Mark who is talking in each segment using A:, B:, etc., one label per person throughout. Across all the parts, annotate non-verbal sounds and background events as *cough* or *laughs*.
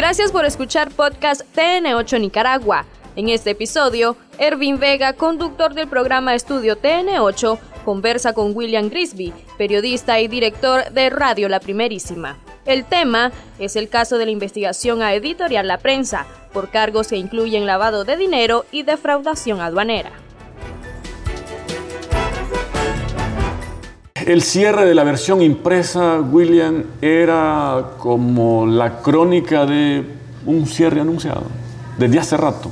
A: Gracias por escuchar podcast TN8 Nicaragua. En este episodio, Ervin Vega, conductor del programa Estudio TN8, conversa con William Grisby, periodista y director de Radio La Primerísima. El tema es el caso de la investigación a Editorial La Prensa por cargos que incluyen lavado de dinero y defraudación aduanera.
B: El cierre de la versión impresa, William, era como la crónica de un cierre anunciado, desde hace rato.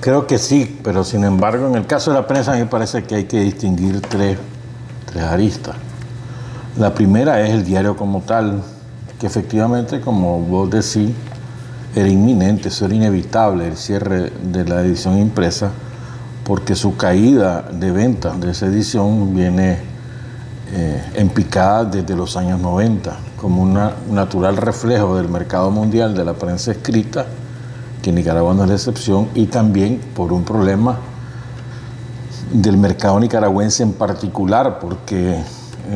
C: Creo que sí, pero sin embargo, en el caso de la prensa, a mí me parece que hay que distinguir tres, tres aristas. La primera es el diario como tal, que efectivamente, como vos decís, era inminente, eso era inevitable, el cierre de la edición impresa, porque su caída de ventas de esa edición viene eh, en picada desde los años 90, como un natural reflejo del mercado mundial de la prensa escrita, que Nicaragua no es la excepción, y también por un problema del mercado nicaragüense en particular, porque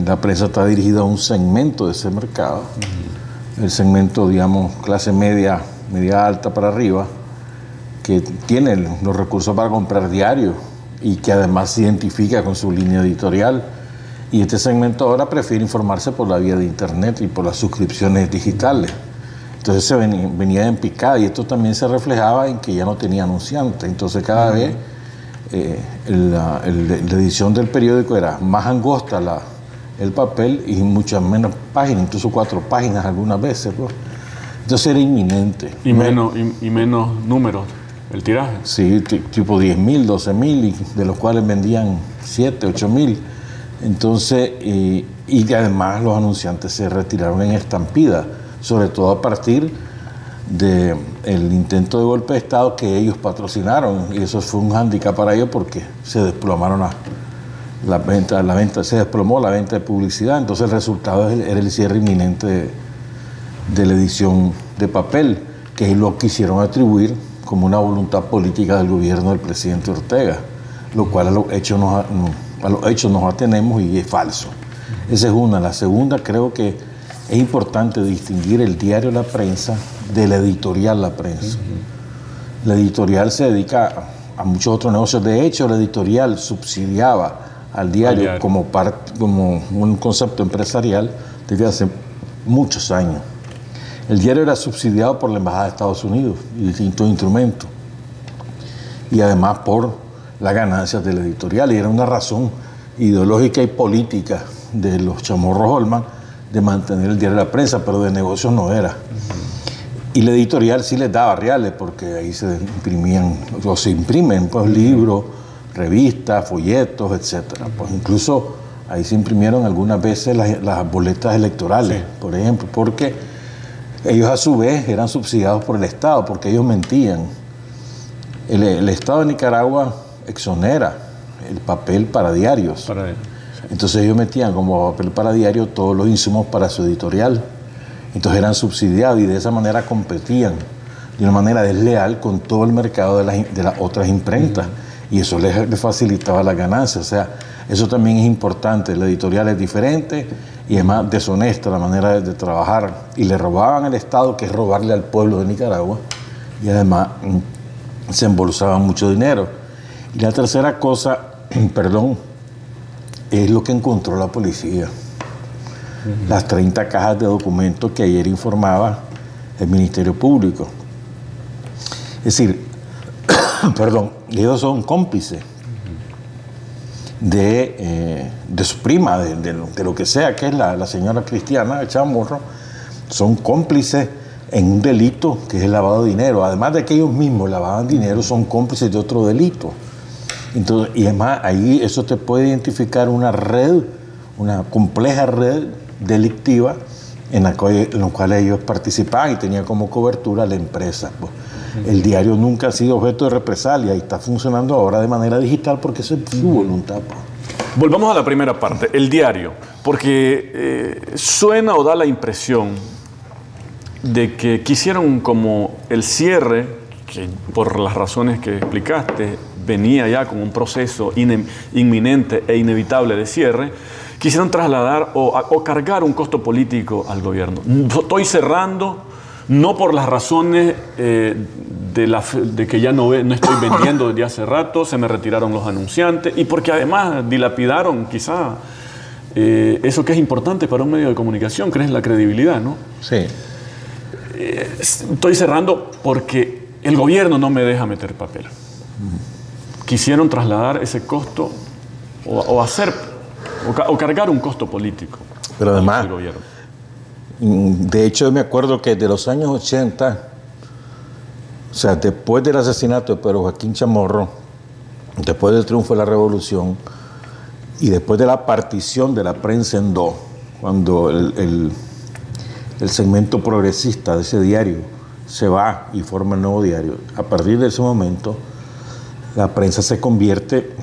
C: la prensa está dirigida a un segmento de ese mercado, el segmento, digamos, clase media, media alta para arriba, que tiene los recursos para comprar diarios y que además se identifica con su línea editorial y este segmento ahora prefiere informarse por la vía de Internet y por las suscripciones digitales. Entonces se venía, en picada y esto también se reflejaba en que ya no tenía anunciante. Entonces cada vez eh, la, edición del periódico era más angosta la, el papel y muchas menos páginas, incluso cuatro páginas algunas veces. Pues. Entonces era inminente.
B: Y menos, y, menos números, el tiraje.
C: Sí, tipo 10 mil, 12 mil, de los cuales vendían 7, 8 Entonces, y además los anunciantes se retiraron en estampida, sobre todo a partir del intento de golpe de Estado que ellos patrocinaron, y eso fue un hándicap para ellos porque se desplomaron la, venta, la venta, se desplomó la venta de publicidad, entonces el resultado era el cierre inminente de, de la edición de papel, que es lo quisieron atribuir como una voluntad política del gobierno del presidente Ortega, lo cual a los hechos a los hechos nos atenemos y es falso. Esa es una. La segunda, creo que es importante distinguir el diario La Prensa de la editorial La Prensa. La editorial se dedica a, muchos otros negocios. De hecho, la editorial subsidiaba al diario, Como, como un concepto empresarial desde hace muchos años. El diario era subsidiado por la Embajada de Estados Unidos y distintos instrumentos. Y además por las ganancias de la editorial y era una razón ideológica y política de los chamorros Holman de mantener el diario de la prensa, pero de negocios no era. Y la editorial sí les daba reales porque ahí se imprimían, o se imprimen pues, libros, revistas, folletos, etc. Pues incluso ahí se imprimieron algunas veces las, boletas electorales, por ejemplo, porque ellos a su vez eran subsidiados por el Estado, porque ellos mentían. el Estado de Nicaragua exonera el papel para diarios. Entonces ellos metían como papel para diario todos los insumos para su editorial. Entonces eran subsidiados y de esa manera competían de una manera desleal con todo el mercado de las, de las otras imprentas. Y eso les, facilitaba la ganancia. O sea, eso también es importante. La editorial es diferente y es más deshonesta la manera de, de trabajar. Y le robaban al Estado, que es robarle al pueblo de Nicaragua. Y además mm, se embolsaban mucho dinero. Y la tercera cosa, *clears throat* perdón, es lo que encontró la policía. Las 30 cajas de documentos que ayer informaba el Ministerio Público. Es decir, *clears throat* perdón, ellos son cómplices de, eh, de su prima, de, lo, que sea que es la, señora Cristiana de Chamorro, son cómplices en un delito que es el lavado de dinero. Además de que ellos mismos lavaban dinero, son cómplices de otro delito. Entonces, y además, ahí eso te puede identificar una red, una compleja red delictiva en la, cual, en ellos participaban y tenían como cobertura la empresa. Pues. El diario nunca ha sido objeto de represalia y está funcionando ahora de manera digital porque eso es su voluntad. Pues.
B: Volvamos a la primera parte, el diario, porque eh, suena o da la impresión de que quisieron como el cierre, que por las razones que explicaste, venía ya con un proceso inminente e inevitable de cierre, quisieron trasladar o, cargar un costo político al gobierno. Estoy cerrando, no por las razones eh, de, la, de, que ya no, no estoy vendiendo desde hace rato, se me retiraron los anunciantes y porque además dilapidaron quizá eh, eso que es importante para un medio de comunicación, que es la credibilidad, ¿no?
C: Sí.
B: Eh, estoy cerrando porque el gobierno no me deja meter papel. Quisieron trasladar ese costo o, o hacer o, o, cargar un costo político.
C: Pero además, gobierno. de hecho, me acuerdo que de los años 80, o sea, después del asesinato de Pedro Joaquín Chamorro, después del triunfo de la revolución y después de la partición de la prensa en dos, cuando el, el, el segmento progresista de ese diario se va y forma el nuevo diario, a partir de ese momento la prensa se convierte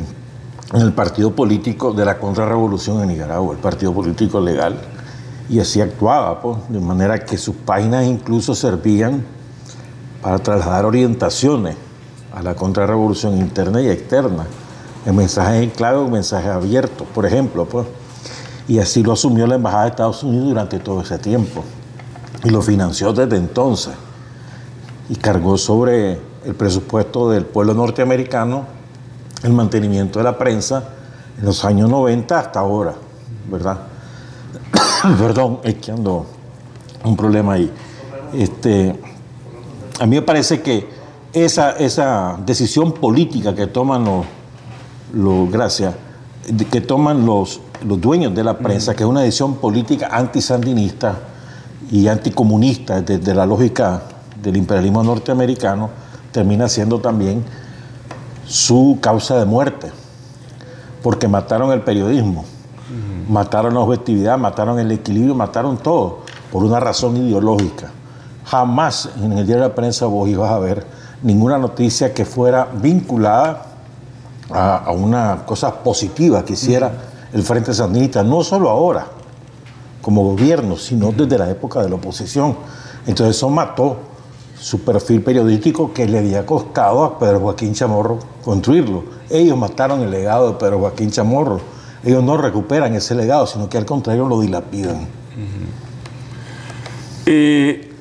C: en el partido político de la contrarrevolución en Nicaragua, el partido político legal, y así actuaba, pues, de manera que sus páginas incluso servían para trasladar orientaciones a la contrarrevolución interna y externa, en mensajes en clave o mensajes abiertos, por ejemplo, pues. Y así lo asumió la Embajada de Estados Unidos durante todo ese tiempo. Y lo financió desde entonces. Y cargó sobre el presupuesto del pueblo norteamericano el mantenimiento de la prensa en los años 90 hasta ahora, ¿verdad? *coughs* Perdón, es que ando un problema ahí. Este, a mí me parece que esa, esa decisión política que toman los, los gracias, que toman los, los dueños de la prensa, que es una decisión política antisandinista y anticomunista desde la lógica del imperialismo norteamericano, termina siendo también su causa de muerte, porque mataron el periodismo, uh -huh. mataron la objetividad, mataron el equilibrio, mataron todo, por una razón ideológica. Jamás en el diario de la prensa vos ibas a ver ninguna noticia que fuera vinculada a, a una cosa positiva que hiciera uh -huh. el Frente Sandinista, no solo ahora, como gobierno, sino desde la época de la oposición. Entonces eso mató su perfil periodístico que le había costado a Pedro Joaquín Chamorro construirlo. Ellos mataron el legado de Pedro Joaquín Chamorro. Ellos no recuperan ese legado, sino que al contrario lo dilapidan.
B: Eh,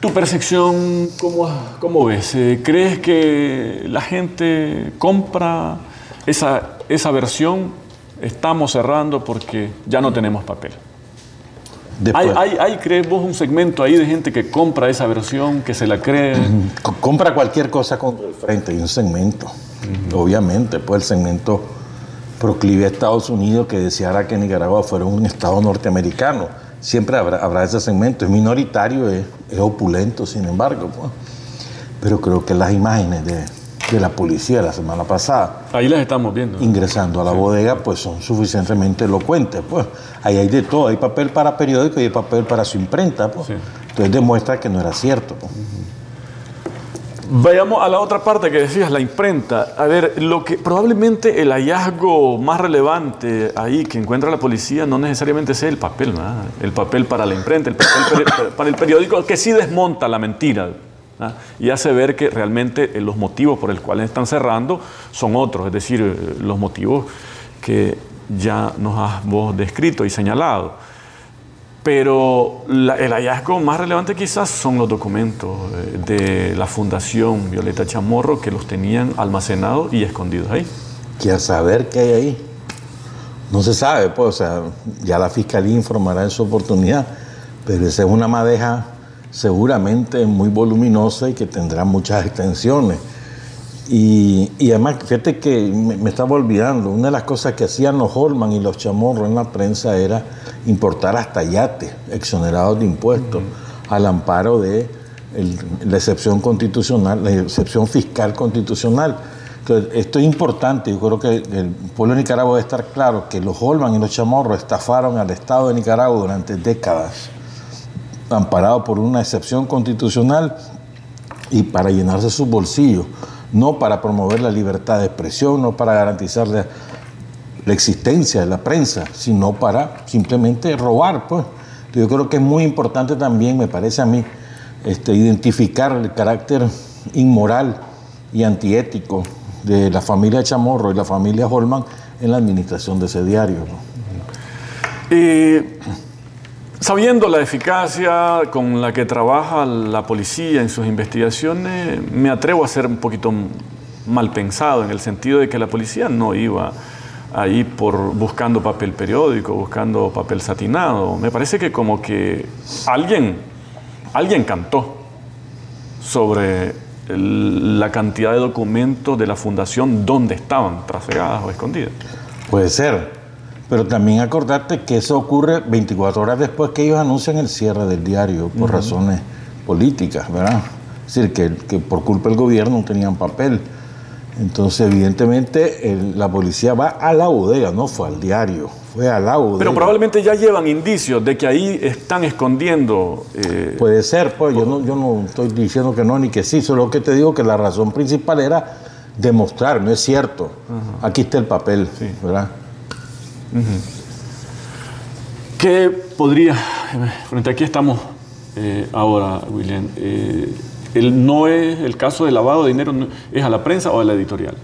B: ¿Tu percepción cómo, cómo ves? Eh, ¿Crees que la gente compra esa, esa versión? Estamos cerrando porque ya no tenemos papel. ¿Hay, hay, hay, crees vos, un segmento ahí de gente que compra esa versión, que se la cree?
C: Compra cualquier cosa con el frente, hay un segmento. Uh -huh. Obviamente, pues el segmento proclive a Estados Unidos que deseara que Nicaragua fuera un estado norteamericano. Siempre habrá, habrá ese segmento, es minoritario, es, es opulento, sin embargo. Pues. Pero creo que las imágenes de, de la policía la semana pasada.
B: Ahí las estamos viendo.
C: Ingresando a la sí. bodega, pues son suficientemente elocuentes. Pues ahí hay de todo, hay papel para periódico y hay papel para su imprenta. Pues. Sí. Entonces demuestra que no era cierto. Pues. Uh -huh.
B: Vayamos a la otra parte que decías, la imprenta. A ver, lo que probablemente el hallazgo más relevante ahí que encuentra la policía no necesariamente sea el papel, ¿verdad? el papel para la imprenta, el papel *coughs* para el periódico que sí desmonta la mentira. ¿Ah? y hace ver que realmente eh, los motivos por los cuales están cerrando son otros, es decir, eh, los motivos que ya nos has vos descrito y señalado. Pero la, el hallazgo más relevante quizás son los documentos eh, de la Fundación Violeta Chamorro que los tenían almacenados y escondidos ahí.
C: Que a saber qué hay ahí. No se sabe, pues, o sea, ya la Fiscalía informará en su oportunidad, pero esa es una madeja seguramente muy voluminosa y que tendrá muchas extensiones. Y, y además, fíjate que me, me, estaba olvidando, una de las cosas que hacían los Holman y los Chamorros en la prensa era importar hasta yates exonerados de impuestos uh -huh. al amparo de el, la excepción constitucional, la excepción fiscal constitucional. Entonces, esto es importante, yo creo que el pueblo de Nicaragua debe estar claro que los Holman y los Chamorros estafaron al Estado de Nicaragua durante décadas amparado por una excepción constitucional y para llenarse sus bolsillos, no para promover la libertad de expresión, no para garantizar la, existencia de la prensa, sino para simplemente robar. Pues. Yo creo que es muy importante también, me parece a mí, este, identificar el carácter inmoral y antiético de la familia Chamorro y la familia Holman en la administración de ese diario. ¿no?
B: Eh, Sabiendo la eficacia con la que trabaja la policía en sus investigaciones, me atrevo a ser un poquito mal pensado en el sentido de que la policía no iba ahí por buscando papel periódico, buscando papel satinado. Me parece que como que alguien, alguien cantó sobre la cantidad de documentos de la fundación donde estaban trasegadas o escondidas.
C: Puede ser, pero también acordarte que eso ocurre 24 horas después que ellos anuncian el cierre del diario por razones políticas, ¿verdad? Es decir, que, que por culpa del gobierno no tenían papel. Entonces, evidentemente, la policía va a la bodega, no fue al diario, fue a la bodega.
B: Pero probablemente ya llevan indicios de que ahí están escondiendo.
C: Eh, Puede ser, pues yo no, yo no estoy diciendo que no ni que sí, solo que te digo que la razón principal era demostrar, no es cierto. Aquí está el papel, ¿verdad?
B: ¿Qué podría, frente a aquí estamos eh, ahora, William, eh, el, no es el caso de lavado de dinero, ¿es a la prensa o a la editorial?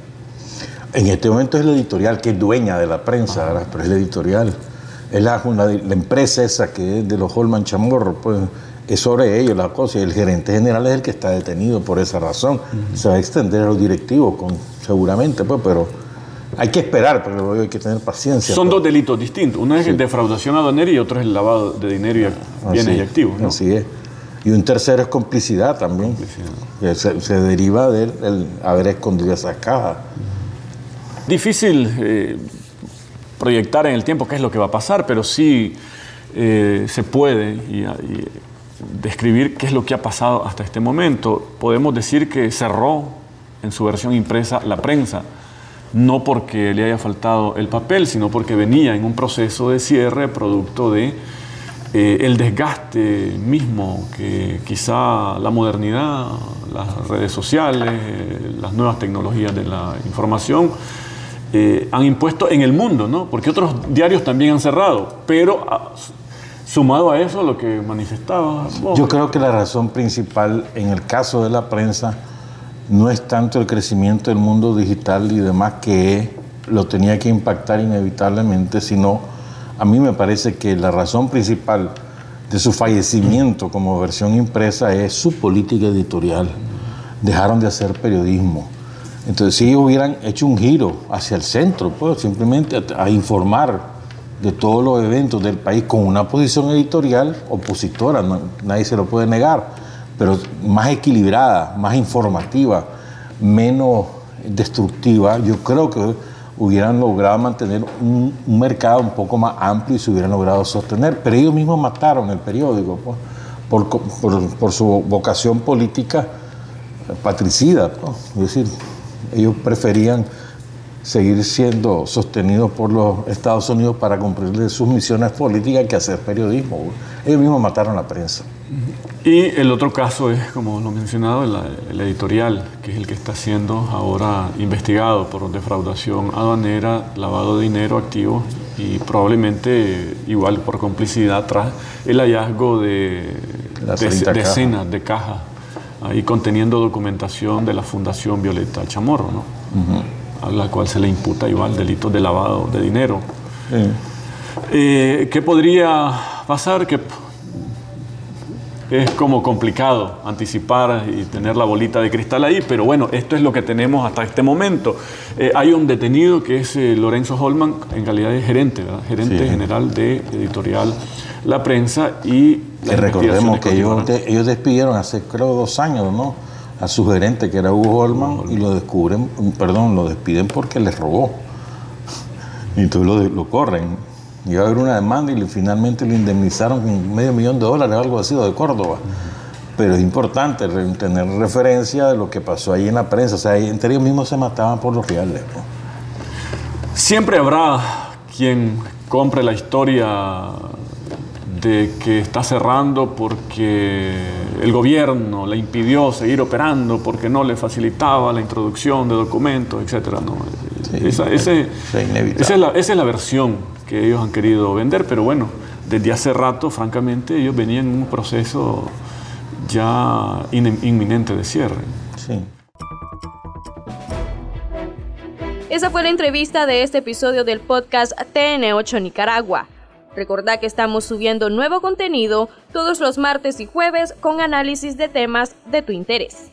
C: En este momento es la editorial que es dueña de la prensa, pero es la editorial. Es la, empresa esa que es de los Holman Chamorro, pues es sobre ellos la cosa. Y el gerente general es el que está detenido por esa razón. Se va a extender a los directivos, con, seguramente, pues, pero hay que esperar, pero hay que tener paciencia.
B: Son
C: pues.
B: dos delitos distintos. Uno es el defraudación aduanera y otro es el lavado de dinero y bienes y activos. ¿no?
C: Así es. Y un tercero es complicidad también. Se, deriva de haber escondido esas cajas.
B: Difícil eh, proyectar en el tiempo qué es lo que va a pasar, pero sí eh, se puede describir qué es lo que ha pasado hasta este momento. Podemos decir que cerró en su versión impresa la prensa, no porque le haya faltado el papel, sino porque venía en un proceso de cierre producto de eh, el desgaste mismo que quizá la modernidad, las redes sociales, las nuevas tecnologías de la información eh, han impuesto en el mundo, ¿no? Porque otros diarios también han cerrado, pero ah, sumado a eso lo que manifestaba.
C: Yo creo que la razón principal en el caso de la prensa no es tanto el crecimiento del mundo digital y demás que lo tenía que impactar inevitablemente, sino a mí me parece que la razón principal de su fallecimiento como versión impresa es su política editorial. Dejaron de hacer periodismo. Entonces, si hubieran hecho un giro hacia el centro, pues simplemente a, informar de todos los eventos del país con una posición editorial opositora, nadie se lo puede negar, pero más equilibrada, más informativa, menos destructiva, yo creo que hubieran logrado mantener un, mercado un poco más amplio y se hubieran logrado sostener. Pero ellos mismos mataron el periódico pues, por, su vocación política patricida. Pues. Es decir, ellos preferían seguir siendo sostenidos por los Estados Unidos para cumplir sus misiones políticas que hacer periodismo. Ellos mismos mataron la prensa.
B: Y el otro caso es, como lo he mencionado, el, editorial, que es el que está siendo ahora investigado por defraudación aduanera, lavado de dinero activo y probablemente igual por complicidad tras el hallazgo de, decenas de cajas ahí conteniendo documentación de la Fundación Violeta Chamorro, ¿no? A la cual se le imputa igual delitos de lavado de dinero. Eh, ¿Qué podría pasar? Que es como complicado anticipar y tener la bolita de cristal ahí, pero bueno, esto es lo que tenemos hasta este momento. Eh, hay un detenido que es eh, Lorenzo Holman en calidad de gerente, gerente general de editorial La Prensa y...
C: Que recordemos que ellos, ellos despidieron hace creo dos años, ¿no? A su gerente que era Hugo Holman y lo descubren, perdón, lo despiden porque les robó. *laughs* Y entonces lo, lo corren. Iba a haber una demanda y finalmente lo indemnizaron con medio millón de dólares, algo así, de Córdoba. Pero es importante tener referencia de lo que pasó ahí en la prensa. O sea, entre ellos mismos se mataban por los reales.
B: Siempre habrá quien compre la historia de que está cerrando porque el gobierno le impidió seguir operando, porque no le facilitaba la introducción de documentos, etc. ¿no? esa, es la, esa es la versión que ellos han querido vender, pero bueno, desde hace rato, francamente, ellos venían en un proceso ya inminente de cierre. Sí.
A: Esa fue la entrevista de este episodio del podcast TN8 Nicaragua. Recordá que estamos subiendo nuevo contenido todos los martes y jueves con análisis de temas de tu interés.